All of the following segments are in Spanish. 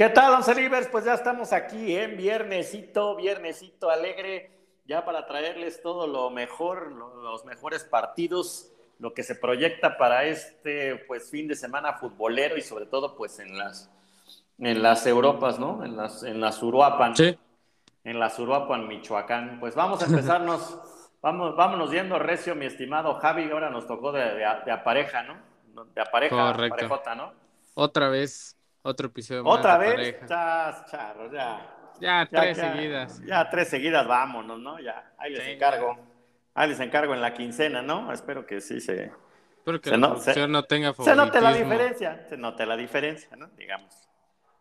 ¿Qué tal, Once Libres? Pues ya estamos aquí en viernesito, viernesito alegre, ya para traerles todo lo mejor, los mejores partidos, lo que se proyecta para este pues fin de semana futbolero y sobre todo pues en las en las Europas, ¿no? En las en las Uruapan. Sí. En las Uruapan, Michoacán. Pues vamos a empezarnos, vamos, vámonos yendo recio, mi estimado Javi, ahora nos tocó de, de, de apareja, ¿no? De apareja, Correcto. parejota, ¿no? Otra vez, otro episodio más Otra de vez, pareja. estás charro, ya. Ya, Ya, tres ya, seguidas. Ya tres seguidas, vámonos, ¿no? Ya, ahí les Sí, encargo. Ahí les encargo en la quincena, ¿no? Espero que sí se, Espero que Se la no- se- no tenga se note la diferencia, se note la diferencia, ¿no? Digamos,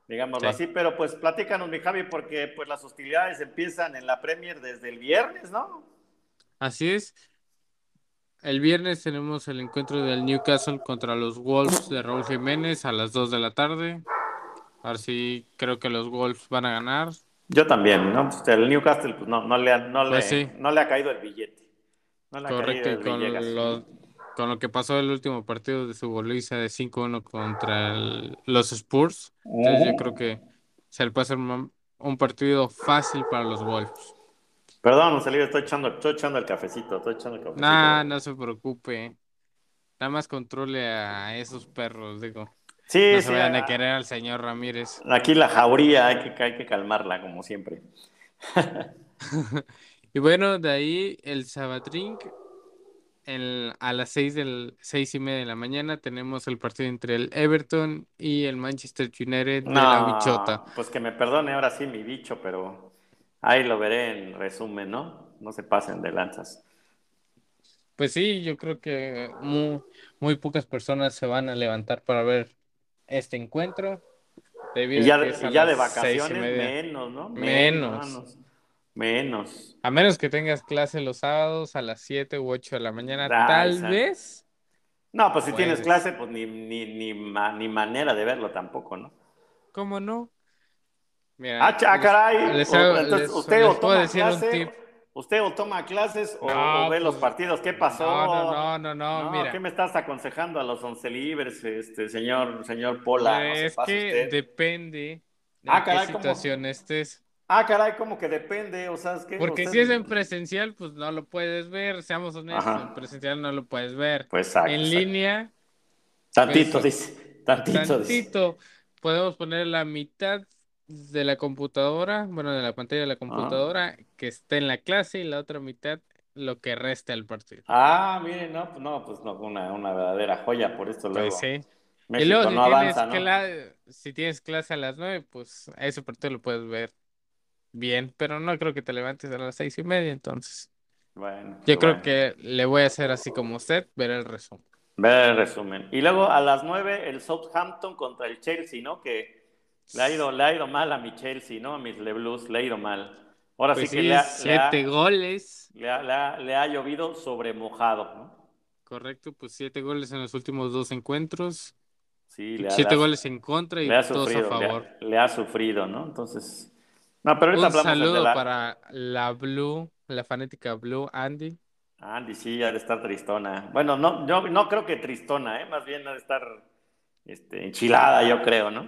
digámoslo Sí. así, pero pues platícanos, mi Javi, porque pues las hostilidades empiezan en la Premier desde el viernes, ¿no? Así es. El viernes tenemos el encuentro del Newcastle contra los Wolves de Raúl Jiménez a las 2 de la tarde. Ahora sí, creo que los Wolves van a ganar. Yo también, ¿no? Pues, el Newcastle, pues no, no le ha, no Pues le, sí. no le ha caído el billete. No le ha Correcto, caído el con lo, con lo que pasó el último partido de su goliza de 5-1 contra el- los Spurs. Entonces yo creo que se le puede hacer un, un partido fácil para los Wolves. Perdón, Luis, estoy echando, estoy echando el cafecito, estoy echando el cafecito. Nah, no se preocupe. Nada más controle a esos perros, digo. Sí, No sí, se vayan a- querer al señor Ramírez. Aquí la jauría hay que, hay que calmarla, como siempre. Y bueno, de ahí el Sabadrink, el- a las seis, del, seis y media de la mañana tenemos el partido entre el Everton y el Manchester United de la Bichota. Pues que me perdone ahora sí mi bicho, pero ahí lo veré en resumen, ¿no? No se pasen de lanzas. Pues sí, yo creo que muy, muy pocas personas se van a levantar para ver este encuentro. Debido Y ya, a que de- es a y ya de vacaciones, menos, ¿no? Menos. Menos. Menos. A menos que tengas clase los sábados a las 7 u 8 de la mañana, tal vez. No, pues si tienes clase, pues ni, ni, ni, ma- ni manera de verlo tampoco, ¿no? ¿Cómo no? Mira, Ah, les- caray. les O- hago- entonces, les- usted o toma clase, usted o toma clases o, No, o ve los pues, partidos. ¿Qué pasó? No, no, no, no, no, mira. ¿qué me estás aconsejando a los once libres, este señor, señor Pola? No Es que usted. depende de Ah, qué caray, ¿cómo? situación estés. Ah, caray, como que depende, o sea, es que Porque usted- si es en presencial, pues no lo puedes ver, seamos honestos, Ajá. en presencial no lo puedes ver. Pues exacto, En exacto. línea, Tantito, pues, dice. Tantito, dice. tantito, podemos poner la mitad de la computadora, bueno, de la pantalla de la Ah. computadora, que esté en la clase y la otra mitad lo que resta del partido. Ah, miren, no, pues no, pues no, una, una verdadera joya, por esto luego. Pues sí. Y luego si no tienes, avanza, si tienes clase a las nueve, pues ese partido lo puedes ver bien, pero no creo que te levantes a las seis y media, entonces Bueno, yo creo bueno. que le voy a hacer así como usted, ver el resumen. Ve el resumen. Y luego a las nueve el Southampton contra el Chelsea, ¿no? Que le ha ido, le ha ido mal a mi Chelsea, ¿no? A mis Le Blues, le ha ido mal. Ahora Pues sí que sí, le ha, le ha- siete goles, le ha- le ha- le ha llovido sobre mojado, ¿no? correcto, pues siete goles en los últimos dos encuentros, Sí, le ha, siete goles en contra y le ha dos a sufrido, ha- favor. le ha sufrido, ¿no? Entonces, no, pero ahorita Un hablamos de saludo la... para la Blue, la fanática Blue, Andy. Andy sí, ha de estar tristona. Bueno, no, yo no creo que tristona, ¿eh? Más bien ha de estar este, enchilada, yo creo, ¿no?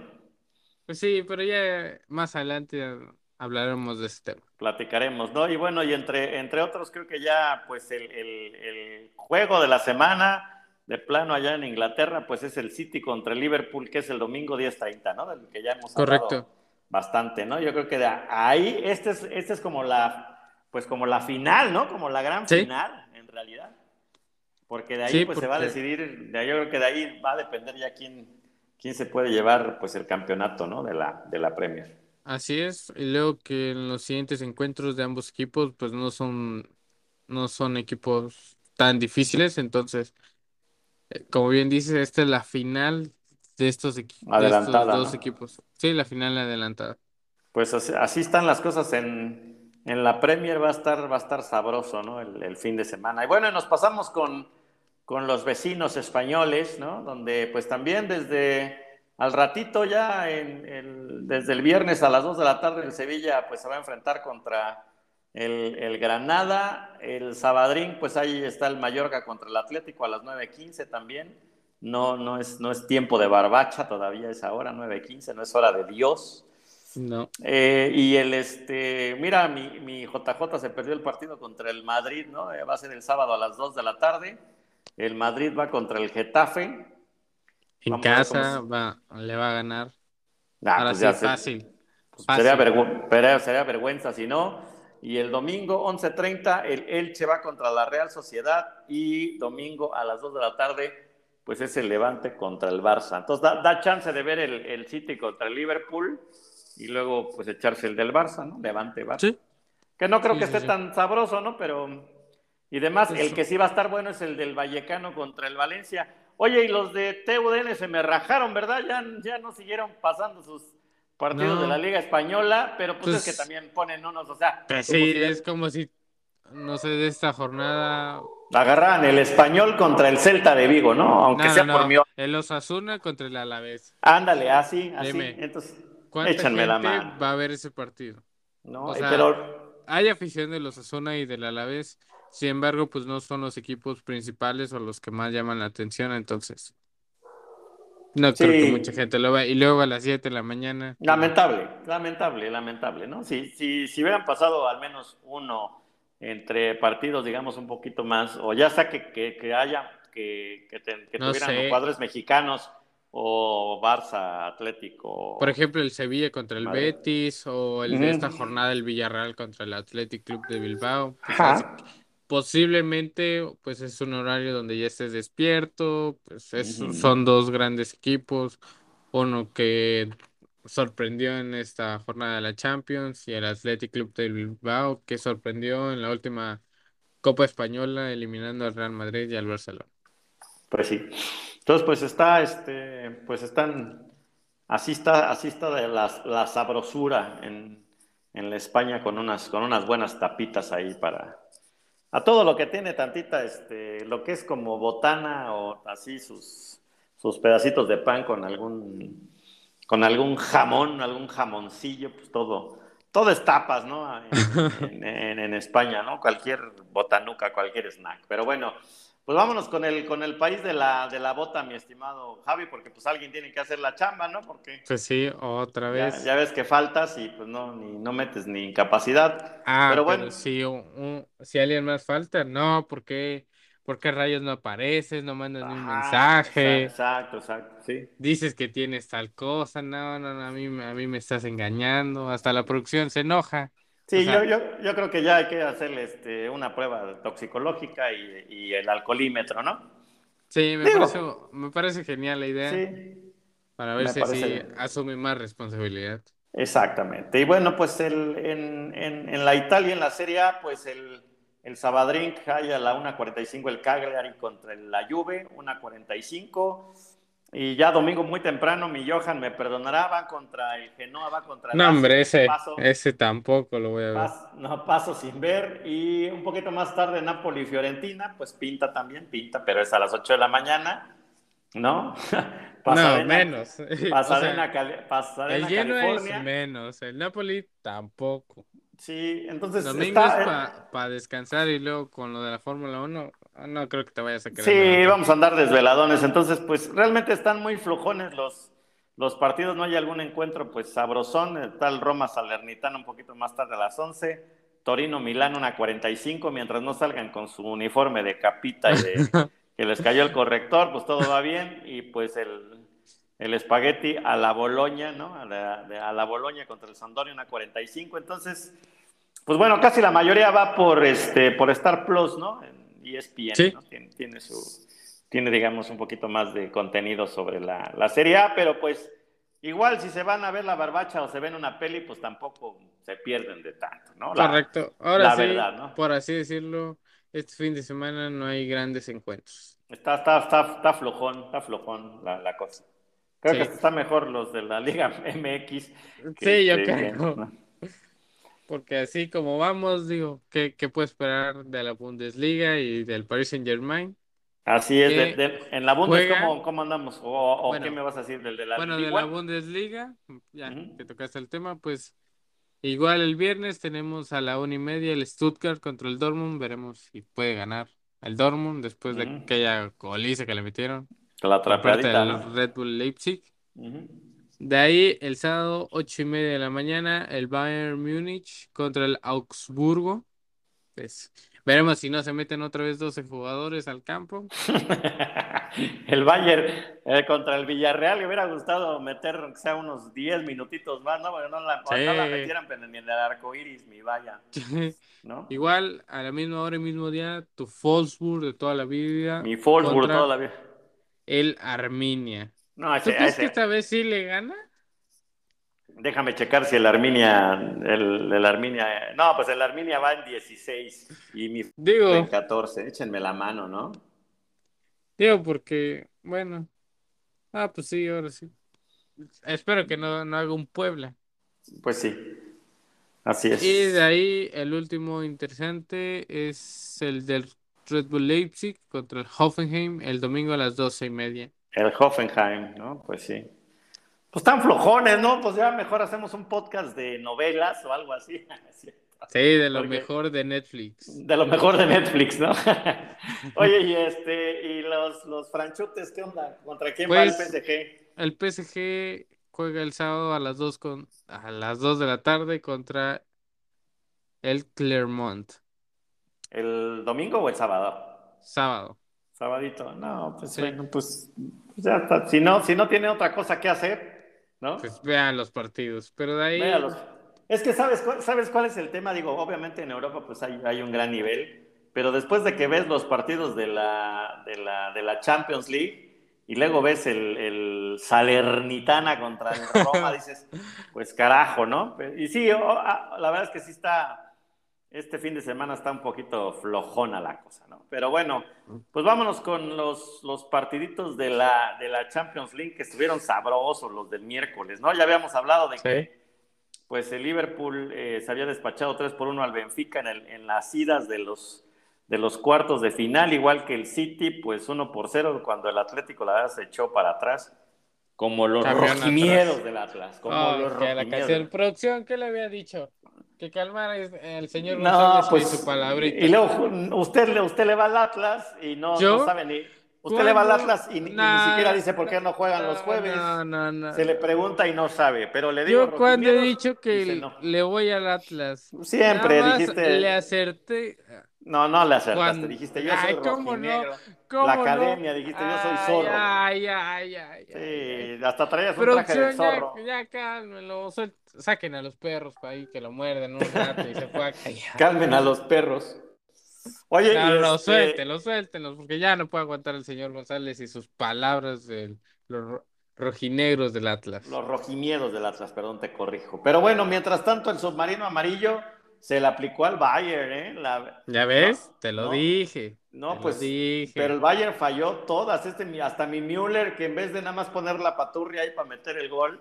Pues sí, pero ya más adelante hablaremos de este tema. Platicaremos, ¿no? Y bueno, y entre, entre otros, creo que ya, pues, el, el- el juego de la semana, de plano allá en Inglaterra, pues es el City contra el Liverpool, que es el domingo 10.30, ¿no? Del que ya hemos hablado Correcto. bastante, ¿no? Yo creo que de ahí, este es, este es como la, pues como la final, ¿no? Como la gran Sí. final, en realidad. Porque de ahí, Sí, pues, se va a decidir, de ahí, yo creo que de ahí va a depender ya quién, quién se puede llevar, pues, el campeonato, ¿no? De la, de la Premier. Así es, y luego que en los siguientes encuentros de ambos equipos, pues no son, no son equipos tan difíciles, entonces, eh, como bien dices, esta es la final de estos, de estos dos ¿no? equipos. Sí, la final adelantada. Pues así, están las cosas en, en, la Premier, va a estar, va a estar sabroso, ¿no? El, fin de semana. Y bueno, nos pasamos con, con los vecinos españoles, ¿no? Donde pues también desde al ratito ya, en el, desde el viernes a las 2 de la tarde en Sevilla, pues se va a enfrentar contra el, el, Granada, el Sabadrín, pues ahí está el Mallorca contra el Atlético a las 9.15 también. No, no, es, no es tiempo de barbacha todavía, es ahora 9.15, no es hora de Dios. No. Eh, y el, este, mira, mi, mi, JJ se perdió el partido contra el Madrid, ¿no? Eh, va a ser el sábado a las 2 de la tarde. El Madrid va contra el Getafe. En casa va, le va a ganar. Ah, Ahora pues sí, fácil. Pues sería, sería vergüenza si no. Y el domingo 11.30 el Elche va contra la Real Sociedad y domingo a las 2 de la tarde pues es el Levante contra el Barça. Entonces da, chance de ver el, el, City contra el Liverpool y luego pues echarse el del Barça, ¿no? Levante Barça. Sí. Que no creo que esté tan sabroso, ¿no? Pero y demás, el que sí va a estar bueno es el del Vallecano contra el Valencia. Oye, y los de TUDN se me rajaron, ¿verdad? Ya, ya no siguieron pasando sus partidos de la Liga Española, pero pues, es que también ponen unos, o sea. Pues sí, es como si, no sé, de esta jornada. Agarran el español contra el Celta de Vigo, ¿no? Aunque sea por mí. El Osasuna contra el Alavés. Ándale, así, así. Entonces, échanme la mano. va a ver ese partido? No, pero. Hay afición del Osasuna y del Alavés. Sin embargo, pues no son los equipos principales o los que más llaman la atención, entonces. No creo que mucha gente lo vea. Y luego a las 7 de la mañana. Lamentable, lamentable, lamentable, ¿no? Si, si, si hubieran pasado al menos uno entre partidos, digamos, un poquito más, o ya sea que, que, haya, que, que, tuvieran cuadros mexicanos o Barça, Atlético. Por ejemplo, el Sevilla contra el Betis o el de esta jornada el Villarreal contra el Athletic Club de Bilbao. Pues, posiblemente pues es un horario donde ya estés despierto, pues son dos grandes equipos, uno que sorprendió en esta jornada de la Champions y el Athletic Club de Bilbao que sorprendió en la última Copa Española eliminando al Real Madrid y al Barcelona. Pues sí. Entonces pues está este pues están así está así está de la, la sabrosura en, en la España con unas con unas buenas tapitas ahí para a todo lo que tiene tantita, este, lo que es como botana o así sus, sus pedacitos de pan con algún, con algún jamón, algún jamoncillo, pues todo, todo es tapas, ¿no? En, en España, ¿no? Cualquier botanuca, cualquier snack. Pero bueno, pues vámonos con el, con el país de la, de la bota, mi estimado Javi, porque pues alguien tiene que hacer la chamba, ¿no? Porque pues sí, otra vez. Ya, ves que faltas y pues no, ni, no metes ni incapacidad. Ah, pero bueno. si, si alguien más falta, no, porque ¿Por qué rayos no apareces? No mandas ni un mensaje. Exacto, exacto, sí. Dices que tienes tal cosa. No, no, no, a mí, a mí me estás engañando. Hasta la producción se enoja. Sí, yo, yo, yo, creo que ya hay que hacerle este, una prueba toxicológica y, y el alcoholímetro, ¿no? Sí, me, parece, me parece genial la idea. Sí. Para ver si asume más responsabilidad. Exactamente. Y bueno, pues el, en, en, en, la Italia, en la Serie A, pues el, el Sabadrín hay a la 1.45 el Cagliari contra la Juve, 1.45. Y ya domingo muy temprano, mi Johan me perdonará, va contra el Genoa, va contra el No, hombre, ese, ese tampoco lo voy a ver. no, paso sin ver. Y un poquito más tarde, Napoli Fiorentina, pues pinta también, pinta, pero es a las 8 de la mañana, ¿no? no, menos. Pasadena, el lleno es menos, el Napoli tampoco. Sí, entonces. Domingo es para descansar y luego con lo de la Fórmula 1, Ah, no creo que te vayas a quedar. Sí, vamos a andar desveladones. Entonces, pues realmente están muy flojones los, los partidos. No hay algún encuentro, pues sabrosón. Tal Roma Salernitana un poquito más tarde a las 11. Torino Milán una 45. Mientras no salgan con su uniforme de capita y de que les cayó el corrector, pues todo va bien. Y pues el, el espagueti a la Boloña, ¿no? A la, a la Boloña contra el Sampdoria una 45. Entonces, pues bueno, casi la mayoría va por, este, por Star Plus, ¿no? ESPN, ¿no? tiene, tiene, su, tiene, digamos, un poquito más de contenido sobre la, la Serie A, pero pues igual si se van a ver la barbacha o se ven una peli, pues tampoco se pierden de tanto, ¿no? Correcto. Ahora sí, por así decirlo, este fin de semana no hay grandes encuentros. Está, está, está, está flojón, está flojón la, la cosa. Creo Sí. que está mejor los de la Liga MX. Sí, yo creo. que- Porque así como vamos, digo, ¿qué, qué puedo esperar de la Bundesliga y del Paris Saint-Germain? Así es, de- de- en la Bundes, juega- ¿cómo, cómo andamos? ¿O, o Bueno. qué me vas a decir del de la Bueno, de la Bundesliga, ya Ujú. que tocaste el tema, pues igual el viernes tenemos a la una y media el Stuttgart contra el Dortmund, veremos si puede ganar el Dortmund después de Ujú. aquella goliza que le metieron La trapeadita, ¿no? Red Bull Leipzig. Ujú. De ahí el sábado, ocho y media de la mañana, el Bayern Múnich contra el Augsburgo. Pues, veremos si no se meten otra vez 12 jugadores al campo. el Bayern eh, contra el Villarreal le hubiera gustado meter aunque sea unos 10 minutitos más, ¿no? Porque no la, Sí. no la metieran pero ni en el arco iris, mi vaya, ¿no? Igual, a la misma hora y mismo día, tu Wolfsburg de toda la vida Mi Wolfsburg contra toda la vida. el Arminia. No, ¿Tú ese, a crees que esta vez sí le gana? déjame checar si el Arminia, el, el Arminia, no, pues el Arminia va en 16 y mi en Digo, 14, échenme la mano, ¿no? digo porque, bueno, ah, pues sí, ahora sí. Espero que no, no haga un Puebla. Pues sí, así es. Y de ahí el último interesante es el del Red Bull Leipzig contra el Hoffenheim el domingo a las doce y media. El Hoffenheim, ¿no? Pues sí. Pues están flojones, ¿no? Pues ya mejor hacemos un podcast de novelas o algo así. Sí, de lo Porque- mejor de Netflix. De lo mejor de Netflix, ¿no? Oye, y este, y los, los franchutes, ¿qué onda? ¿Contra quién va el Pues- PSG? El PSG juega el sábado a las dos con a las 2 de la tarde contra el Clermont. ¿El domingo o el sábado? Sábado. Sabadito. No, pues Sí. bueno, pues ya está. Si no, si no tiene otra cosa que hacer, ¿no? Pues vean los partidos. Pero de ahí. Véalos. Es que sabes, sabes cuál es el tema, digo, obviamente en Europa pues hay, hay un gran nivel, pero después de que ves los partidos de la, de la, de la Champions League y luego ves el, el Salernitana contra el Roma, dices, pues carajo, ¿no? Y sí, la verdad es que sí está, este fin de semana está un poquito flojona la cosa, ¿no? Pero bueno, pues vámonos con los, los partiditos de la, de la Champions League que estuvieron sabrosos los del miércoles, ¿no? Ya habíamos hablado de que Sí. pues el Liverpool eh, se había despachado 3 por 1 al Benfica en, el- en las idas de los, de los cuartos de final, igual que el City, pues 1 por 0 cuando el Atlético la verdad se echó para atrás, como los rojimiedos atrás. del Atlas, como Oh, los a la rojimiedos. canción producción, ¿qué le había dicho? Que calmara el señor No, González pues, y su palabrita. y luego usted, le- usted le va al Atlas y no, ¿Yo? no sabe ni... Usted le va al ¿Cuándo? Atlas y, ni- y Nah, ni siquiera dice por qué no juegan los jueves. No, no, no. Se le pregunta y no sabe, pero le digo Yo cuando he dicho que le voy al Atlas, Siempre nada más dijiste... le acerté. No, no le acertaste, Cuando- dijiste yo Ay, soy ¿cómo no? rojinegro. ¿Cómo La academia, dijiste yo soy zorro. Ay, ay, ay, ay. Sí, hasta traías un traje de zorro. ya, ya cálmenlo, saquen a los perros para ahí que lo muerden un rato y se pueda Calmen a los perros. Oye, No, no, este, suéltenlos, porque ya no puede aguantar el señor González y sus palabras de los ro- rojinegros del Atlas. los rojimiedos del Atlas, perdón, te corrijo. Pero bueno, mientras tanto, el submarino amarillo se le aplicó al Bayern, ¿eh? La- ¿Ya ves? No, Te lo no. dije. No, pues, dije. pero el Bayern falló todas. Este, hasta mi Müller, que en vez de nada más poner la paturria ahí para meter el gol,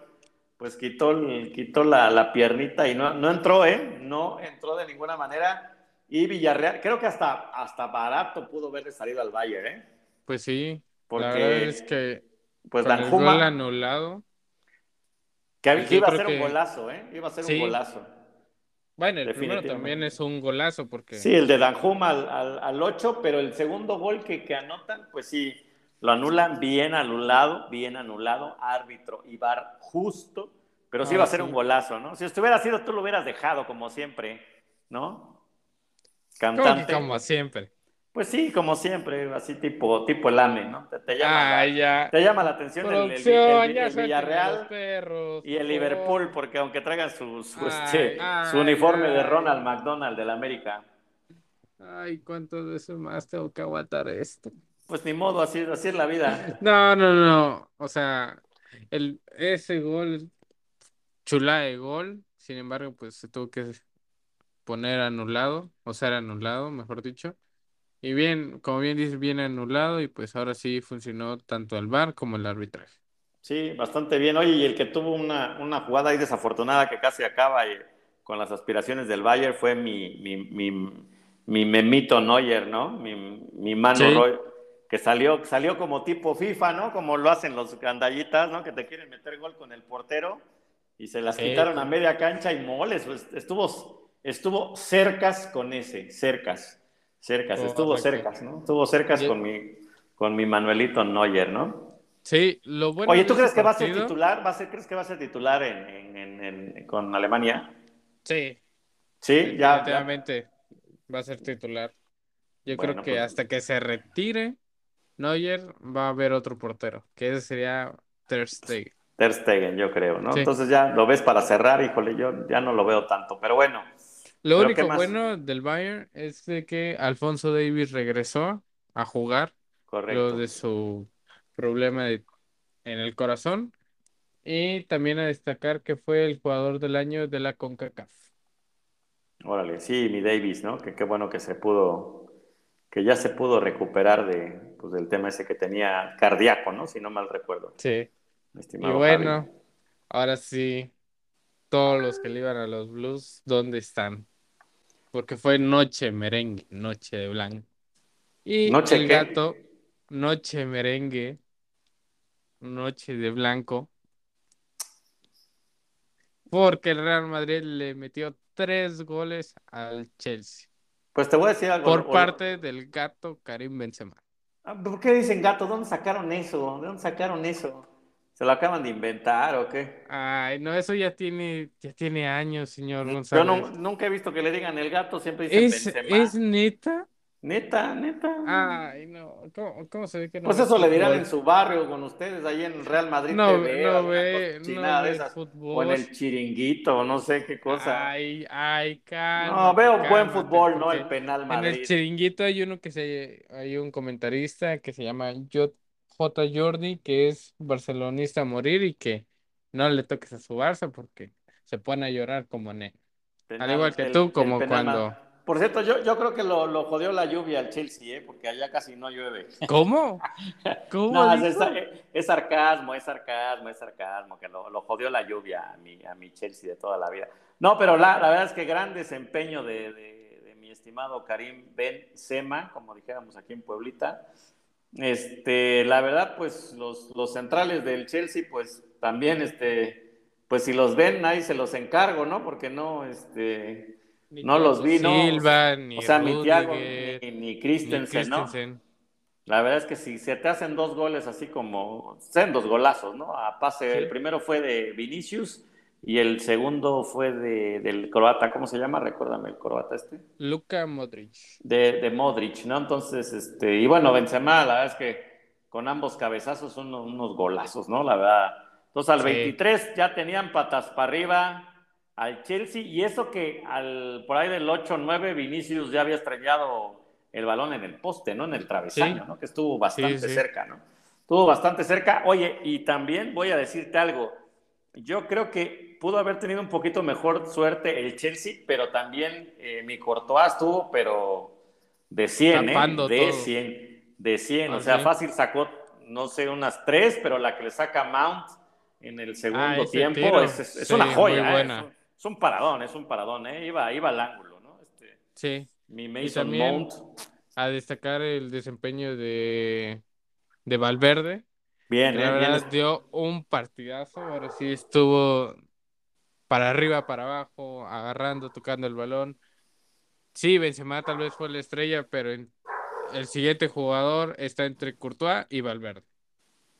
pues quitó, el- quitó la, la piernita y no, no entró, ¿eh? No entró de ninguna manera. Y Villarreal, creo que hasta, hasta barato pudo haberle salido al Bayern, ¿eh? Pues sí, Porque, la verdad es que pues con el Danjuma, gol anulado. que, pues iba a ser un golazo, ¿eh? Iba a ser Sí. un golazo. Bueno, el primero también es un golazo porque Sí, el de Danjuma al, al, al 8, pero el segundo gol que, que anotan, pues sí, lo anulan bien anulado, bien anulado, árbitro y bar justo, pero sí Ah, iba a ser sí. un golazo, ¿no? Si estuviera sido tú lo hubieras dejado como siempre, ¿no? Cantante. como siempre. Pues sí, como siempre, así tipo, tipo el AME, ¿no? Te, te llama, la- Ay, ya. te llama la atención el, Villarreal perros, y el Liverpool, porque aunque traigan su, su, Ay, este, ay, su uniforme de. Ronald McDonald del América. Ay, cuántas veces más tengo que aguantar esto. Pues ni modo, así, así es la vida. No, no, no. O sea, el, ese gol, chula de gol, sin embargo, pues se tuvo que poner anulado, o ser anulado, mejor dicho. Y bien, como bien dices, bien anulado, y pues ahora sí funcionó tanto el VAR como el arbitraje. Sí, bastante bien. Oye, y el que tuvo una, una jugada ahí desafortunada que casi acaba y, con las aspiraciones del Bayern fue mi, mi, mi, mi memito Neuer, ¿no? Mi, mi mano Sí. Roy, que salió, salió como tipo FIFA, ¿no? Como lo hacen los gandallitas, ¿no? Que te quieren meter gol con el portero y se las quitaron a media cancha y moles. pues, estuvo, estuvo cercas con ese, cercas, cercas, estuvo Correcto. cercas, ¿no? Estuvo cercas Yo- con mi, con mi Manuelito Neuer, ¿no? Sí, lo bueno Oye, ¿tú crees que va a ser titular? ¿Va a ser, ¿Crees que va a ser titular en, en- con Alemania? Sí, Sí, ya, ya. definitivamente va a ser titular. Yo Bueno, creo que pues- hasta que se retire Neuer va a haber otro portero, que ese sería Ter Stegen. Ter Stegen, yo creo, ¿no? Sí. Entonces ya lo ves para cerrar, híjole, yo ya no lo veo tanto, pero bueno, Lo Pero, único bueno del Bayern es de que Alfonso Davis regresó a jugar correcto. luego de su problema de- en el corazón y también a destacar que fue el jugador del año de la CONCACAF. Órale, sí, mi Davis, ¿no? Que qué bueno que se pudo, que ya se pudo recuperar de, pues, del tema ese que tenía cardíaco, ¿no? Si no mal recuerdo, Sí. mi Y estimado bueno, Javi. ahora sí, todos los que le iban a los Blues, ¿dónde están? Porque fue noche merengue, noche de blanco. Y ¿Noche el qué? gato, noche merengue, noche de blanco. Porque el Real Madrid le metió tres goles al Chelsea Pues te voy a decir algo. por o- parte del gato Karim Benzema. Ah, ¿Por qué dicen gato? ¿Dónde sacaron eso? ¿De dónde sacaron eso? ¿Se lo acaban de inventar o qué? Ay, no, eso ya tiene, ya tiene años, señor Yo González. no- nunca he visto que le digan el gato, siempre dicen ¿Es, Benzema. es neta? Neta, neta. Ay, no. ¿Cómo, cómo se ve que no Pues eso le dirán en su barrio con ustedes, ahí en Real Madrid No, TV, no ve, no ve fútbol. O en el chiringuito, no sé qué cosa. Ay, ay, calma. no, veo buen fútbol, no el penal En el Madrid. chiringuito hay uno que se, hay un comentarista que se llama J. J. Jordi, que es barcelonista a morir y que no le toques a su Barça porque se pone a llorar como ne. Penal, al igual que el- tú, como cuando- Por cierto, yo, yo creo que lo, lo jodió la lluvia al Chelsea, ¿eh? porque allá casi no llueve. ¿Cómo? ¿Cómo No, es, dijo? es- sarcasmo, es sarcasmo, es sarcasmo, que lo, lo jodió la lluvia a mi, a mi Chelsea de toda la vida. No, pero la, la verdad es que gran desempeño de, de- de mi estimado Karim Benzema, como dijéramos aquí en Pueblita. Este, la verdad, pues los, los centrales del Chelsea, pues también, este, pues si los ven, ahí se los encargo, ¿no? Porque no, este, Ni no los vi, ¿no? Silva, ni o sea, mi Thiago, ni, ni ni Christensen, ¿no? La verdad es que si se te hacen dos goles así como, sean dos golazos, ¿no? A pase, Sí. el primero fue de Vinicius y el segundo fue de, del croata, ¿cómo se llama? Recuérdame el croata este. Luka Modric. De, de Modric, ¿no? Entonces, este, y bueno, Benzema, la verdad es que con ambos cabezazos son unos, unos golazos, ¿no? La verdad. Entonces al Sí. 23 ya tenían patas para arriba al Chelsea y eso que al, por ahí del 8-9 Vinicius ya había estrellado el balón en el poste, ¿no? En el travesaño, Sí. ¿no? Que estuvo bastante Sí, cerca, ¿no? Estuvo bastante cerca. Oye, y también voy a decirte algo. Yo creo que pudo haber tenido un poquito mejor suerte el Chelsea, pero también eh, mi Courtois estuvo, pero de 100, ¿eh? De todo. 100, de 100. Ah, o sea, sí. fácil sacó, no sé, unas tres, pero la que le saca Mount en el segundo Ah, tiempo tiro. es, es- es Sí, una joya, ¿eh? buena. Es, un, es un paradón, es un paradón, ¿eh? Iba, iba al ángulo, ¿no? Este, Sí. mi Mason Mount. A destacar el desempeño de, de Valverde. Bien, ¿eh? la Bien, dio un partidazo. Ahora sí estuvo para arriba, para abajo, agarrando, tocando el balón. Sí, Benzema tal vez fue la estrella, pero el siguiente jugador está entre Courtois y Valverde.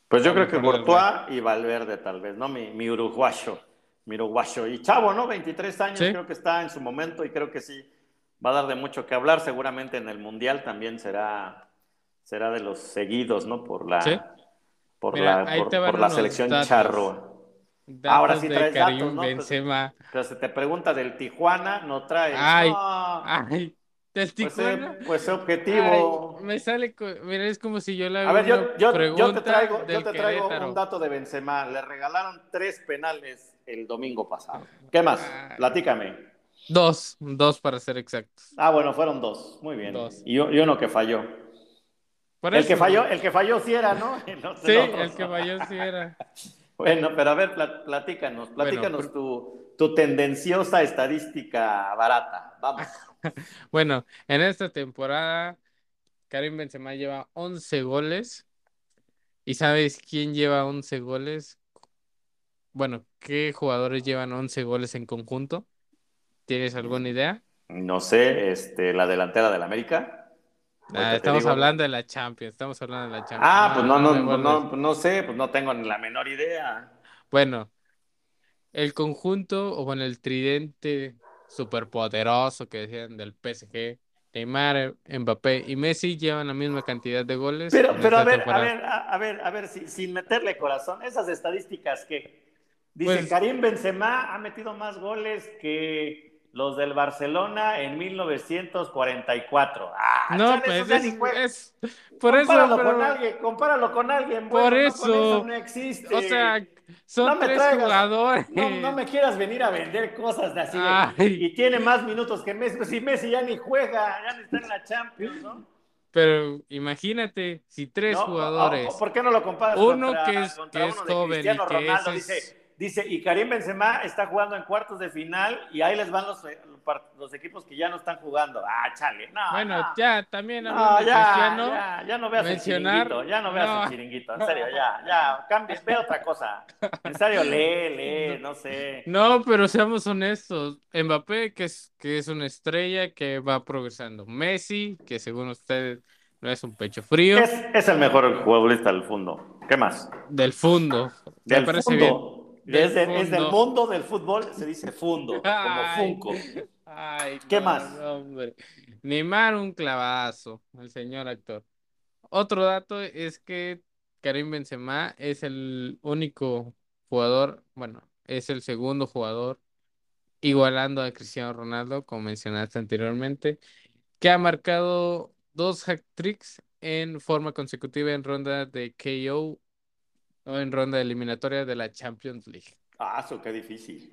Pues yo creo que Courtois y Valverde tal vez, ¿no? Mi, mi uruguayo, mi uruguayo. Y chavo, ¿no? 23 años, Sí. creo que está en su momento y creo que sí va a dar de mucho que hablar. Seguramente en el Mundial también será, será de los seguidos, ¿no? Por la, Sí. Por Mira, la, por, la selección datos. charro. Datos Ahora sí traes datos, ¿no? Pues- Benzema. Pero se te pregunta del Tijuana, no traes. Ay, No, Ay, del pues, Tijuana. eh, pues objetivo. Ay, me sale, mira, es como si yo le A ver, yo, yo- te traigo, yo te traigo Querétaro. un dato de Benzema. Le regalaron tres penales el domingo pasado. ¿Qué más? Ay. Platícame. Dos, dos para ser exactos. Ah, bueno, fueron dos. Muy bien. Dos. Y, y uno que falló. El que falló, el que falló sí era, ¿no? sí, el que falló sí era. Bueno, pero a ver, platícanos, platícanos tu, tu tendenciosa estadística barata. Vamos. bueno, en esta temporada, Karim Benzema lleva 11 goles. ¿Y sabes quién lleva 11 goles? Bueno, ¿qué jugadores llevan 11 goles en conjunto? ¿Tienes alguna idea? No sé, este, la delantera del América. Ah, estamos hablando de la Champions, estamos hablando de la Champions. Ah, pues no, no, no, no, no sé, pues no tengo ni la menor idea. Bueno, el conjunto, o bueno, el tridente superpoderoso que decían del PSG, Neymar, Mbappé y Messi llevan la misma cantidad de goles. Pero, pero a ver, a ver, a, ver, a ver, sin meterle corazón, esas estadísticas que dice pues Karim Benzema ha metido más goles que los del Barcelona en 1944. Ah, no, pues es, por compáralo eso. Con alguien, compáralo con alguien. Bueno, por eso. No, existe. O sea, son tres jugadores. No, me quieras venir a vender cosas de así. y tiene más minutos que Messi. Si Messi ya ni juega, ya no está en la Champions, ¿no? Pero imagínate, si tres jugadores. ¿Por qué no lo comparas uno que es, que es joven y que Ronaldo, dice, Dice, y Karim Benzema está jugando en cuartos de final y ahí les van los, los equipos que ya no están jugando. Ah, chale, no. Bueno, ya, también no, ya, ya, ya, no veas el chiringuito, ya no veas el chiringuito, en serio, ya, ya, cambia, ve otra cosa. En serio, lee, lee, no sé. No, pero seamos honestos. Mbappé, que es, que es una estrella que va progresando. Messi, que según ustedes no es un pecho frío. Es, es el mejor futbolista del fondo. ¿Qué más? Del fondo. Del Me parece Bien. Desde, el mundo del fútbol se dice fundo, como Funko. ¿Qué más? Neymar un clavazo, el señor actor. Otro dato es que Karim Benzema es el único jugador, bueno, es el segundo jugador igualando a Cristiano Ronaldo, como mencionaste anteriormente, que ha marcado dos hack tricks en forma consecutiva en ronda de KO en ronda eliminatoria de la Champions League. Ah, eso qué difícil.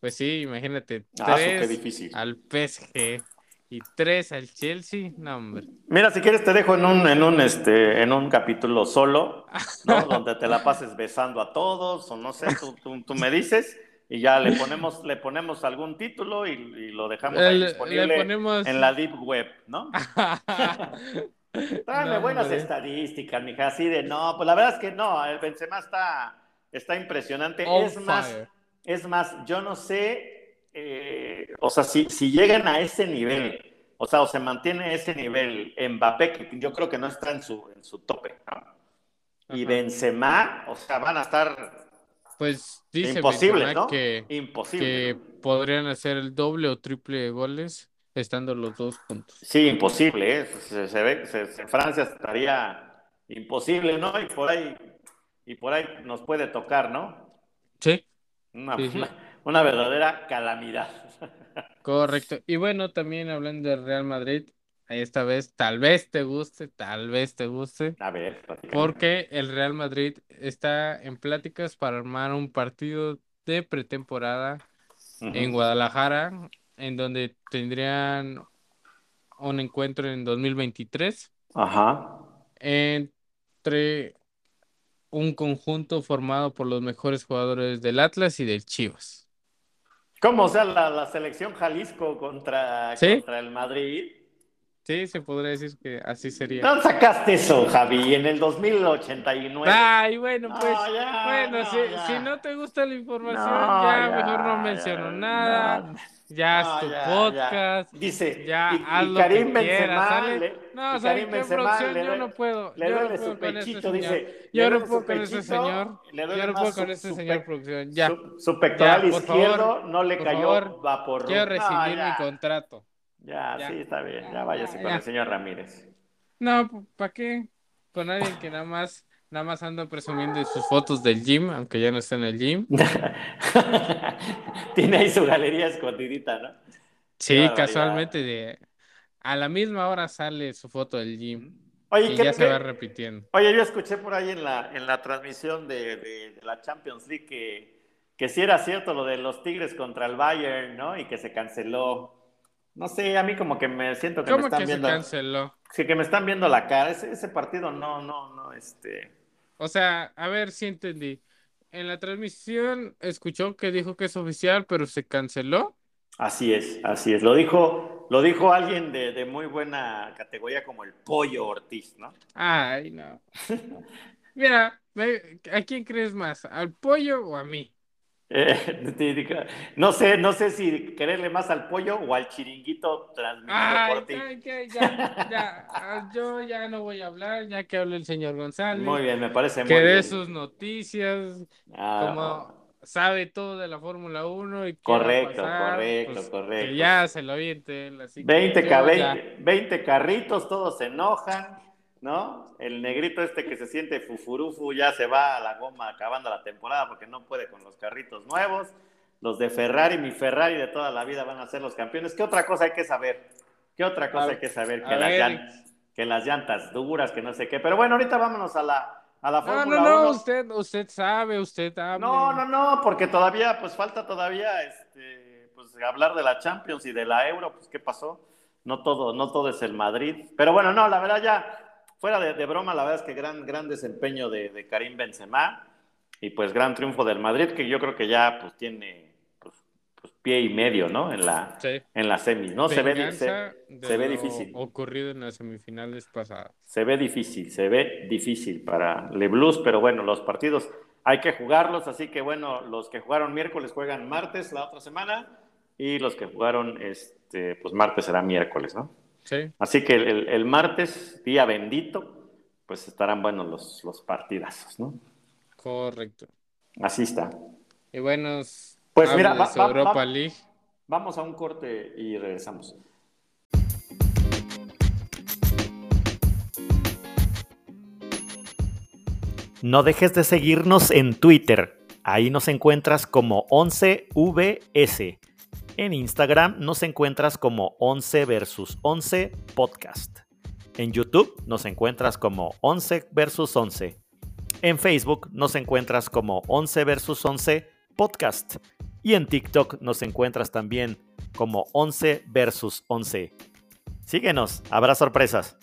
Pues sí, imagínate, ah, tres difícil. al PSG y tres al Chelsea, no hombre. Mira, si quieres te dejo en un, en un, este, en un capítulo solo, ¿no? Donde te la pases besando a todos, o no sé, tú, me dices, y ya le ponemos, le ponemos algún título y, lo dejamos ahí disponible en la Deep Web, ¿no? Tráeme buenas estadísticas, mija, así de no, pues la verdad es que no, el Benzema está, está impresionante. es más, es más, yo no sé, eh, o sea, si, si llegan a ese nivel, o sea, o se mantiene ese nivel Mbappé, que yo creo que no está en su, en su tope, y Benzema, o sea, van a estar pues dice imposible, ¿no? que, Imposible, que podrían hacer el doble o triple de goles estando los dos juntos. Sí, imposible, ¿eh? se, ve en Francia estaría imposible, ¿no? Y por ahí y por ahí nos puede tocar, ¿no? Sí. Una, verdadera calamidad. Correcto. Y bueno, también hablando del Real Madrid, esta vez tal vez te guste, tal vez te guste. A ver, porque el Real Madrid está en pláticas para armar un partido de pretemporada en Guadalajara en donde tendrían un encuentro en 2023. Ajá. Entre un conjunto formado por los mejores jugadores del Atlas y del Chivas. ¿Cómo? O sea, la, selección Jalisco contra, contra el Madrid. Sí, se podría decir que así sería. ¿Dónde sacaste eso, Javi? En el 2089. Ay, bueno, pues. bueno, si, no te gusta la información, ya, mejor no menciono nada. Ya es tu podcast. Dice, ya y, haz Karim lo Benzema, no, o sea, ¿qué producción? yo no puedo. Le duele su pechito, dice. Yo no puedo con ese señor. Yo no puedo con ese señor producción. Ya. Su, pectoral izquierdo no le cayó vapor. Quiero recibir mi contrato. Ya, sí, está bien. Ya váyase con el señor Ramírez. No, ¿para qué? Con alguien que nada más nada más anda presumiendo sus fotos del gym, aunque ya no está en el gym. Tiene ahí su galería escondidita, ¿no? Sí, casualmente de a la misma hora sale su foto del gym. Oye, y ya se va repitiendo. Oye, yo escuché por ahí en la, en la transmisión de, de, la Champions League que, que sí era cierto lo de los Tigres contra el Bayern, ¿no? Y que se canceló. No sé, a mí como que me siento que me están que viendo. Se canceló? Sí, que me están viendo la cara. Ese, ese partido no, no, no, este. O sea, a ver si entendí. En la transmisión escuchó que dijo que es oficial, pero se canceló. Así es, así es. Lo dijo, lo dijo alguien de, de muy buena categoría como el Pollo Ortiz, ¿no? Ay, no. Mira, ¿a quién crees más? ¿Al pollo o a mí? Eh, no sé, no sé si quererle más al pollo o al chiringuito transmitido Ay, por ti. que ya, ya, ah, yo ya no voy a hablar, ya que hable el señor González, Muy bien, me parece que muy dé bien. sus noticias, Ah, como sabe todo de la Fórmula 1 y Correcto, pasar, correcto, pues, correcto. Que ya se lo avienten, así que 20, yo ca- ya- 20, 20 carritos, todos se enojan, ¿no? El negrito este que se siente fufurufu ya se va a la goma acabando la temporada porque no puede con los carritos nuevos. Los de Ferrari, mi Ferrari de toda la vida van a ser los campeones. ¿Qué otra cosa hay que saber? ¿Qué otra cosa hay que saber? Que las, llantas, que las llantas duras, que no sé qué. Pero bueno, ahorita vámonos a la, a la No, Fórmula no, no, 1. usted, usted sabe, usted hable. No, no, no, porque todavía, pues falta todavía, este, pues hablar de la Champions y de la Euro, pues qué pasó. No todo, no todo es el Madrid. Pero bueno, no, la verdad ya, fuera de, de broma, la verdad es que gran, gran desempeño de, de Karim Benzema y pues gran triunfo del Madrid, que yo creo que ya pues tiene pues, pues, pie y medio, ¿no? En la, Sí. en la semis, ¿no? Se ve, se, se ve difícil. ocurrido en las semifinales pasadas. Se ve difícil, se ve difícil para Le Blues, pero bueno, los partidos hay que jugarlos, así que bueno, los que jugaron miércoles juegan martes la otra semana y los que jugaron este, pues martes será miércoles, ¿no? Sí. Así que el, el- el martes, día bendito, pues estarán buenos los, los partidazos, ¿no? Correcto. Así está. Y bueno, Pues mira, va- Europa va- League. Vamos a un corte y regresamos. No dejes de seguirnos en Twitter. Ahí nos encuentras como 11VS. En Instagram nos encuentras como 11 versus 11 podcast. En YouTube nos encuentras como 11 versus 11. En Facebook nos encuentras como 11 versus 11 podcast. Y en TikTok nos encuentras también como 11 versus 11. Síguenos, habrá sorpresas.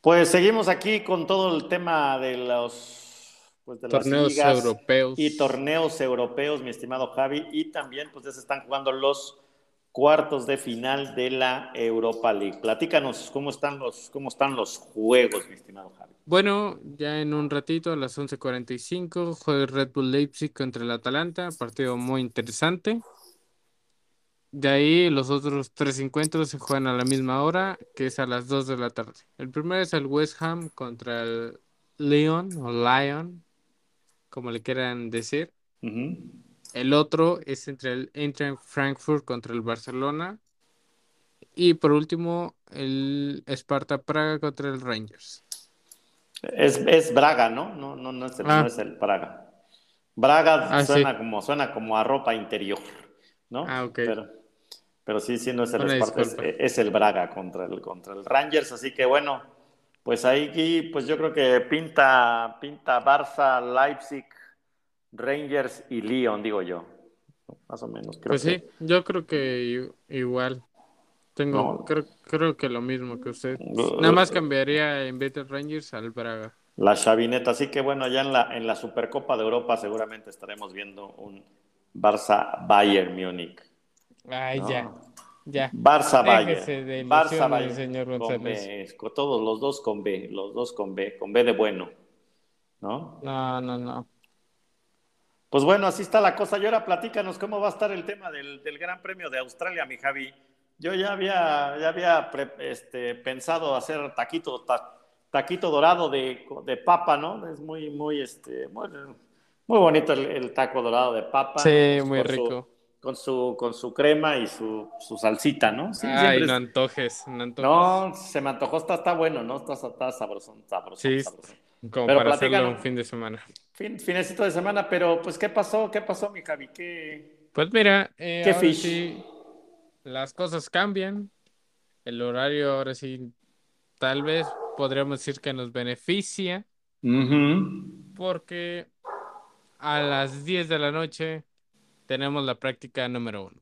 Pues seguimos aquí con todo el tema de los pues, de las Torneos ligas europeos. y torneos europeos, mi estimado Javi, y también pues ya se están jugando los cuartos de final de la Europa League. Platícanos cómo están los cómo están los juegos, mi estimado Javi. Bueno, ya en un ratito, a las 11:45, juega el Red Bull Leipzig contra el Atalanta, partido muy interesante. De ahí los otros tres encuentros se juegan a la misma hora, que es a las 2 de la tarde. El primero es el West Ham contra el Lyon o Lyon, como le quieran decir. El otro es entre el Eintracht Frankfurt contra el Barcelona. Y por último, el Sparta Praga contra el Rangers. Es, es Braga, ¿no? No, no, no es el, Ah. no es el Braga. Braga Ah, suena sí. como suena como a ropa interior, ¿no? Ah, ok. Pero, pero sí, sí, no es el Sparta, es, es el Braga contra el, contra el Rangers, así que bueno, pues ahí pues yo creo que pinta, pinta Barça, Leipzig, Rangers y Lyon, digo yo. Más o menos, creo Pues que. sí, yo creo que igual. Tengo, No. creo, creo que lo mismo que usted. Nada más cambiaría en vez de Rangers al Braga. La chavineta, así que bueno, ya en la, en la Supercopa de Europa seguramente estaremos viendo un Barça-Bayern Múnich. Ay, No. ya, ya. Barça Bayern. Barça Bayern. señor Con González. B, todos los dos con B, los dos con B, con B de bueno. ¿No? No, no, no. Pues bueno, así está la cosa. Y ahora platícanos cómo va a estar el tema del, del Gran Premio de Australia, mi Javi. Yo ya había, ya había pre- este, pensado hacer taquito, ta- taquito dorado de, de papa, ¿no? Es muy, muy, este, muy, muy bonito el, el taco dorado de papa. Sí, muy su- rico. Con su, con su crema y su, su salsita, ¿no? Sí, Ay, no es- antojes, no antojes. no, se me antojó, está, está bueno, ¿no? Está, está sabrosón, sabrosón, Sí. Como pero para hacerlo platícanos. un fin de semana. Fin, finecito de semana, pero pues, ¿qué pasó? ¿Qué pasó, mi Javi? ¿Qué... Pues mira, eh, ¿Qué ahora fish? sí, las cosas cambian. El horario ahora sí, tal vez podríamos decir que nos beneficia. porque a las 10 de la noche tenemos la práctica número uno.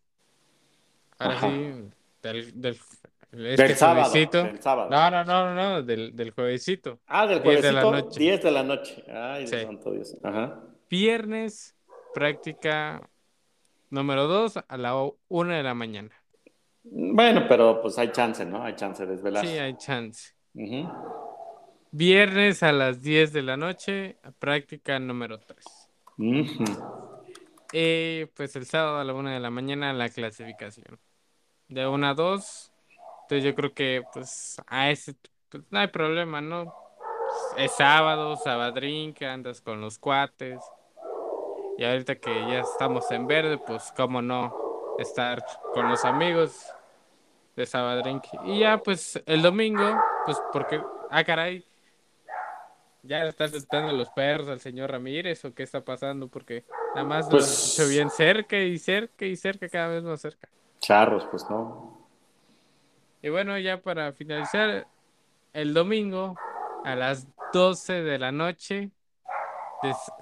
Ahora Ajá. sí, del, del, este del sábado, del sábado. No, no, no, no, del, del juevesito. Ah, del juevesito, 10 de la noche. 10 de la noche. Ay, sí. santo Dios. Ajá. Viernes, práctica número 2 a la 1 de la mañana. Bueno, pero pues hay chance, ¿no? Hay chance de desvelarse. Sí, hay chance. Viernes a las 10 de la noche, práctica número 3. Y pues el sábado a la 1 de la mañana la clasificación. De 1 a 2. Entonces yo creo que pues a ese pues, no hay problema, ¿no? Es sábado, sabadrín, que andas con los cuates. Y ahorita que ya estamos en verde, pues cómo no estar con los amigos de Sabadrink. Y ya pues el domingo, pues porque, ah caray, ya está están los perros al señor Ramírez o qué está pasando, porque nada más pues hecho bien cerca y cerca y cerca, cada vez más cerca. Charros, pues no. Y bueno, ya para finalizar, el domingo a las 12 de la noche,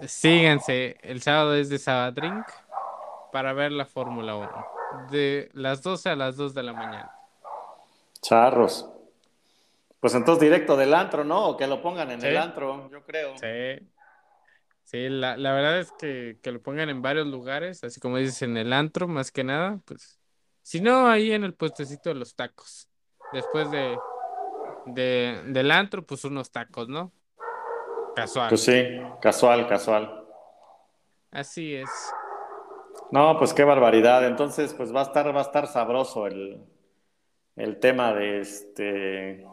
síganse, el sábado es de Sabadrink para ver la Fórmula 1, de las 12 a las 2 de la mañana. Charros. Pues entonces directo del antro, ¿no? O que lo pongan en el antro, yo creo. Sí. Sí, la, la verdad es que, que, lo pongan en varios lugares, así como dices, en el antro, más que nada, pues. Si no, ahí en el puestecito de los tacos. Después de, de, del antro, pues unos tacos, ¿no? Casual. Pues sí, casual, casual. Así es. No, pues qué barbaridad. Entonces, pues va a estar, va a estar sabroso el, el tema de este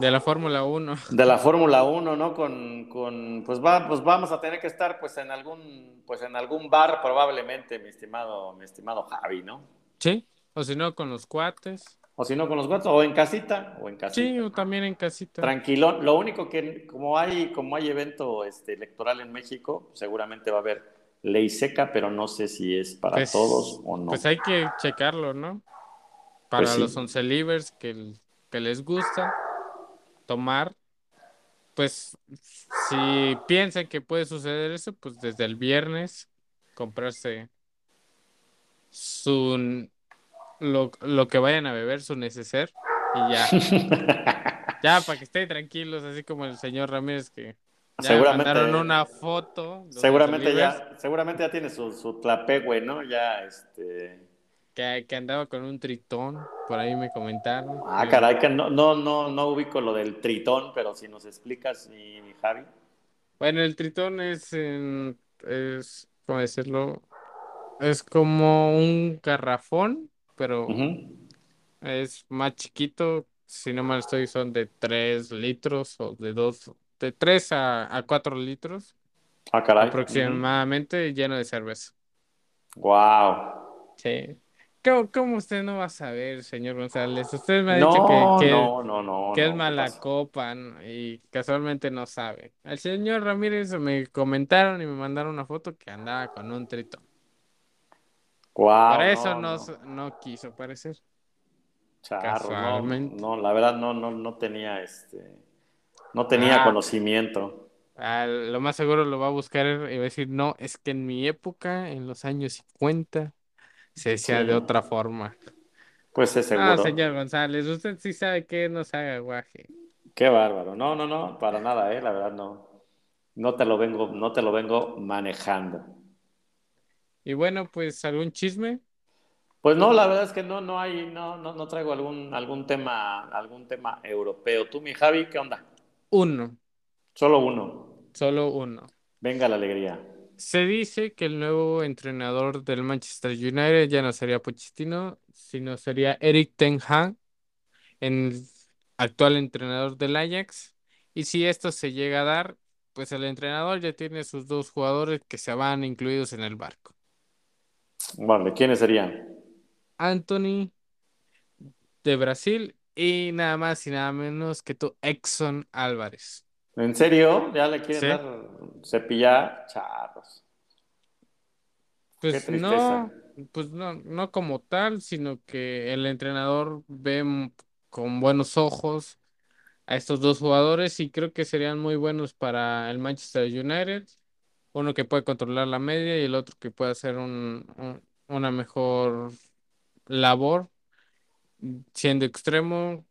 de la Fórmula 1. De la Fórmula 1, ¿no? Con, con, pues va, pues vamos a tener que estar pues en algún, pues en algún bar probablemente, mi estimado, mi estimado Javi, ¿no? Sí, o si no con los cuates. O si no con los cuates, o en casita, o en casita. Sí, o también en casita. Tranquilo. Lo único que, como hay, como hay evento este, electoral en México, seguramente va a haber ley seca, pero no sé si es para pues, todos o no. Pues hay que checarlo, ¿no? Para pues los once livers que, que les gusta tomar, pues si piensan que puede suceder eso, pues desde el viernes comprarse su lo, lo que vayan a beber, su neceser, y ya. ya, para que estén tranquilos, así como el señor Ramírez que ya seguramente, mandaron una foto. Seguramente ya, seguramente ya tiene su, su güey, ¿no? Ya, este que, andaba con un tritón, por ahí me comentaron. Ah, caray, que no, no, no, no ubico lo del tritón, pero si nos explicas, mi, Javi. Bueno, el tritón es, es, ¿cómo decirlo? Es como un garrafón, pero es más chiquito. Si no mal estoy, son de 3 litros o de 2, de 3 a, a 4 litros. Ah, caray. Aproximadamente lleno de cerveza. Wow. Sí. ¿Cómo, usted no va a saber, señor González? Usted me ha dicho que, que, es mala copa y casualmente no sabe. Al señor Ramírez me comentaron y me mandaron una foto que andaba con un tritón. Por eso no, no, quiso parecer. Casualmente. No, la verdad no, no, no tenía este, no tenía ah. conocimiento. Ah, lo más seguro lo va a buscar y va a decir, no, es que en mi época, en los años 50, se decía de otra forma. Pues es seguro. Ah, señor González, usted sí sabe que no se haga guaje. Qué bárbaro. No, no, no, para nada, eh, la verdad no. No te lo vengo, no te lo vengo manejando. Y bueno, pues algún chisme. Pues no, la verdad es que no, no hay, no, no, no traigo algún, algún tema, algún tema europeo. Tú, mi Javi, ¿qué onda? Uno. Solo uno. Solo uno. Venga la alegría. Se dice que el nuevo entrenador del Manchester United ya no sería Pochettino, sino sería Eric Ten Hag, el actual entrenador del Ajax. Y si esto se llega a dar, pues el entrenador ya tiene sus dos jugadores que se van incluidos en el barco. Vale, ¿quiénes serían? Anthony de Brasil y nada más y nada menos que tu Exxon Álvarez. ¿En serio? ¿Ya le quieren dar cepillar? Charros. Pues no, pues no, no como tal, sino que el entrenador ve con buenos ojos a estos dos jugadores y creo que serían muy buenos para el Manchester United. Uno que puede controlar la media y el otro que puede hacer un, una mejor labor siendo extremo,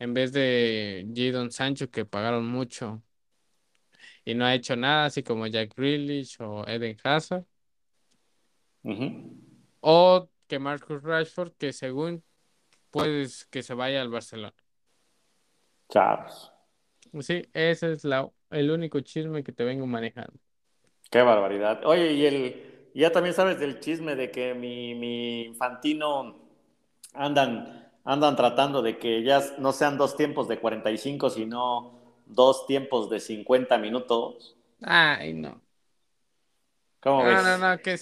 en vez de Jadon Sancho, que pagaron mucho y no ha hecho nada, así como Jack Grealish o Eden Hazard. O que Marcus Rashford, que según puedes que se vaya al Barcelona. Charles. Sí, ese es la, el único chisme que te vengo manejando. Qué barbaridad. Oye, y el ya también sabes del chisme de que mi, mi infantino andan, andan tratando de que ya no sean dos tiempos de 45, sino dos tiempos de 50 minutos. Ay, no. ¿Cómo ves? No, no, no, que,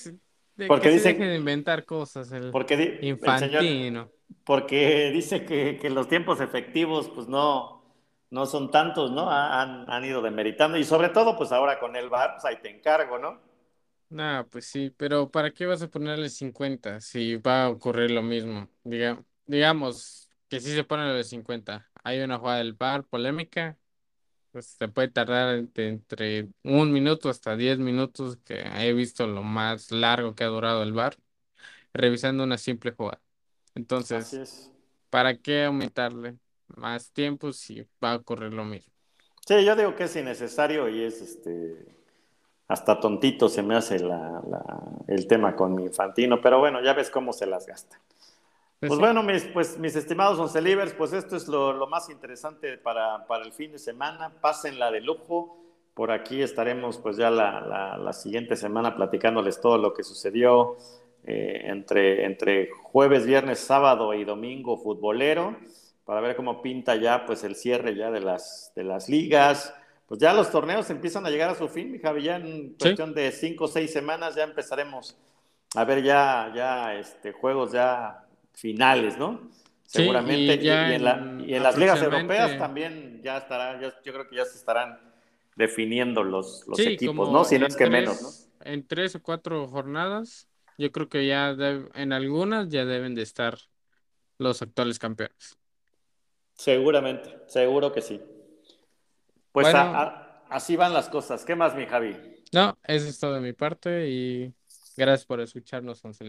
porque dice de inventar cosas el porque infantino. porque dice que, que, los tiempos efectivos pues no, no son tantos, ¿no? Han, han, ido demeritando y sobre todo pues ahora con el VAR, pues ahí te encargo, ¿no? No, pues sí, pero ¿para qué vas a ponerle 50 si va a ocurrir lo mismo? Diga, digamos que si se pone lo de 50. Hay una jugada del VAR polémica, pues se puede tardar entre, un minuto hasta diez minutos, que he visto lo más largo que ha durado el VAR, revisando una simple jugada. Entonces, ¿para qué aumentarle más tiempo si va a ocurrir lo mismo? Sí, yo digo que es innecesario y es este hasta tontito se me hace la, el tema con mi infantino, pero bueno, ya ves cómo se las gasta. Pues, pues bueno, mis, pues, mis estimados oncelivers, pues esto es lo, más interesante para, el fin de semana. Pásenla de lujo. Por aquí estaremos pues ya la, siguiente semana platicándoles todo lo que sucedió eh, entre, entre jueves, viernes, sábado y domingo futbolero para ver cómo pinta ya pues el cierre ya de las, de las ligas. Pues ya los torneos empiezan a llegar a su fin, mi Javi, ya en cuestión de cinco o seis semanas ya empezaremos a ver ya, ya este, juegos ya finales, ¿no? Seguramente. y, en, las ligas europeas también ya estará, yo, creo que ya se estarán definiendo los, los equipos, ¿no? Si no es que menos, ¿no? En tres o cuatro jornadas, yo creo que ya en algunas ya deben de estar los actuales campeones. Seguramente, seguro que sí. Pues así van las cosas. ¿Qué más, mi Javi? No, eso es todo de mi parte y gracias por escucharnos, Once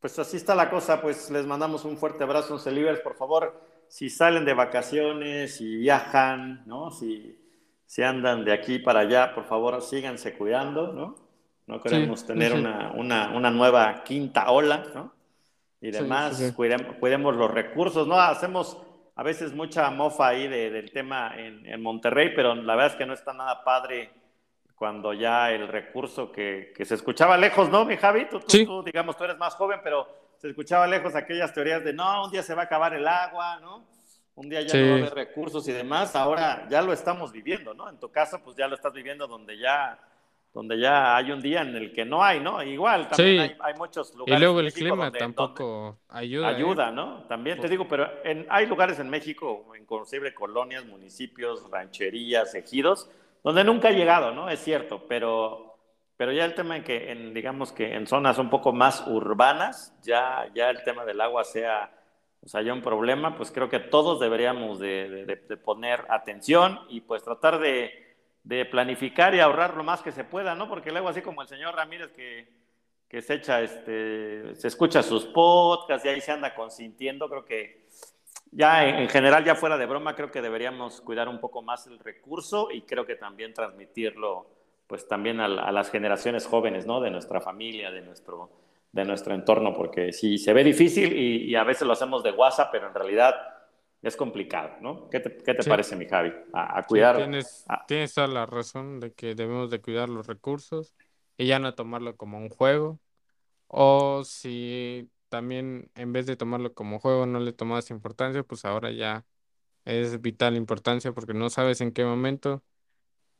pues así está la cosa, pues les mandamos un fuerte abrazo, Celivers, por favor, si salen de vacaciones, si viajan, ¿no? Si, si andan de aquí para allá, por favor, síganse cuidando, ¿no? No queremos tener Una, una, una, nueva quinta ola, ¿no? Y demás, cuidemos, los recursos, ¿no? Hacemos a veces mucha mofa ahí del tema en, en Monterrey, pero la verdad es que no está nada padre cuando ya el recurso que, se escuchaba lejos, ¿no, mi Javi? Tú, tú, digamos, tú eres más joven, pero se escuchaba lejos aquellas teorías de, no, un día se va a acabar el agua, ¿no? Un día ya no va a haber recursos y demás. Ahora ya lo estamos viviendo, ¿no? En tu caso, pues ya lo estás viviendo donde ya donde ya hay un día en el que no hay, ¿no? Igual, también hay, muchos lugares. Y luego el clima tampoco ayuda. ¿eh? Ayuda, ¿no? También te digo, pero en, hay lugares en México, inclusive colonias, municipios, rancherías, ejidos, donde nunca ha llegado, ¿no? Es cierto, pero, pero ya el tema en que, en, digamos que en zonas un poco más urbanas, ya, ya el tema del agua sea, o sea, ya un problema, pues creo que todos deberíamos de, de, poner atención y pues tratar de, de, planificar y ahorrar lo más que se pueda, ¿no? Porque luego así como el señor Ramírez que, que se echa, este, se escucha sus podcasts y ahí se anda consintiendo, creo que ya en, general, ya fuera de broma, creo que deberíamos cuidar un poco más el recurso y creo que también transmitirlo, pues también a, las generaciones jóvenes, ¿no? De nuestra familia, de nuestro, de nuestro entorno, porque sí, se ve difícil y, a veces lo hacemos de WhatsApp, pero en realidad es complicado, ¿no? ¿Qué te, qué te parece, mi Javi? A, cuidar. tienes, tienes toda la razón de que debemos de cuidar los recursos y ya no tomarlo como un juego. O si también en vez de tomarlo como juego no le tomas importancia, pues ahora ya es vital importancia porque no sabes en qué momento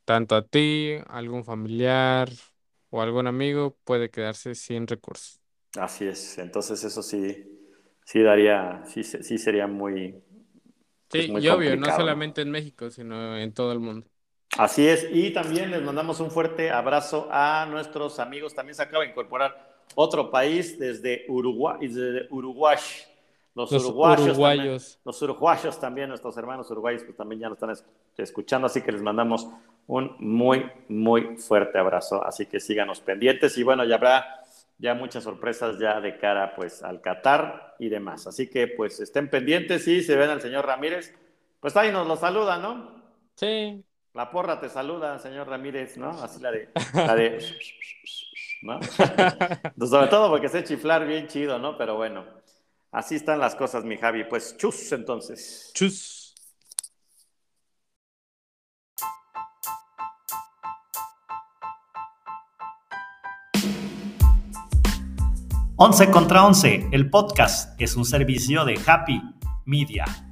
tanto a ti, algún familiar o algún amigo puede quedarse sin recursos. Así es, entonces eso sí, sí daría, sí, sí sería muy... Pues sí, y obvio, no solamente en México, sino en todo el mundo. Así es, y también les mandamos un fuerte abrazo a nuestros amigos, también se acaba de incorporar otro país desde Uruguay, desde Uruguay. Los, uruguayos, También, los uruguayos también, nuestros hermanos uruguayos, pues también ya nos están escuchando, así que les mandamos un muy, muy fuerte abrazo. Así que síganos pendientes y bueno, ya habrá ya muchas sorpresas ya de cara pues al Qatar y demás. Así que pues estén pendientes y se ven al señor Ramírez, pues ahí nos lo saluda, ¿no? Sí. La porra te saluda, señor Ramírez, ¿no? Así la de, la de, ¿no? Sobre todo porque sé chiflar bien chido, ¿no? Pero bueno, así están las cosas, mi Javi. Pues chus entonces. Chus. 11 contra 11, el podcast es un servicio de Happy Media.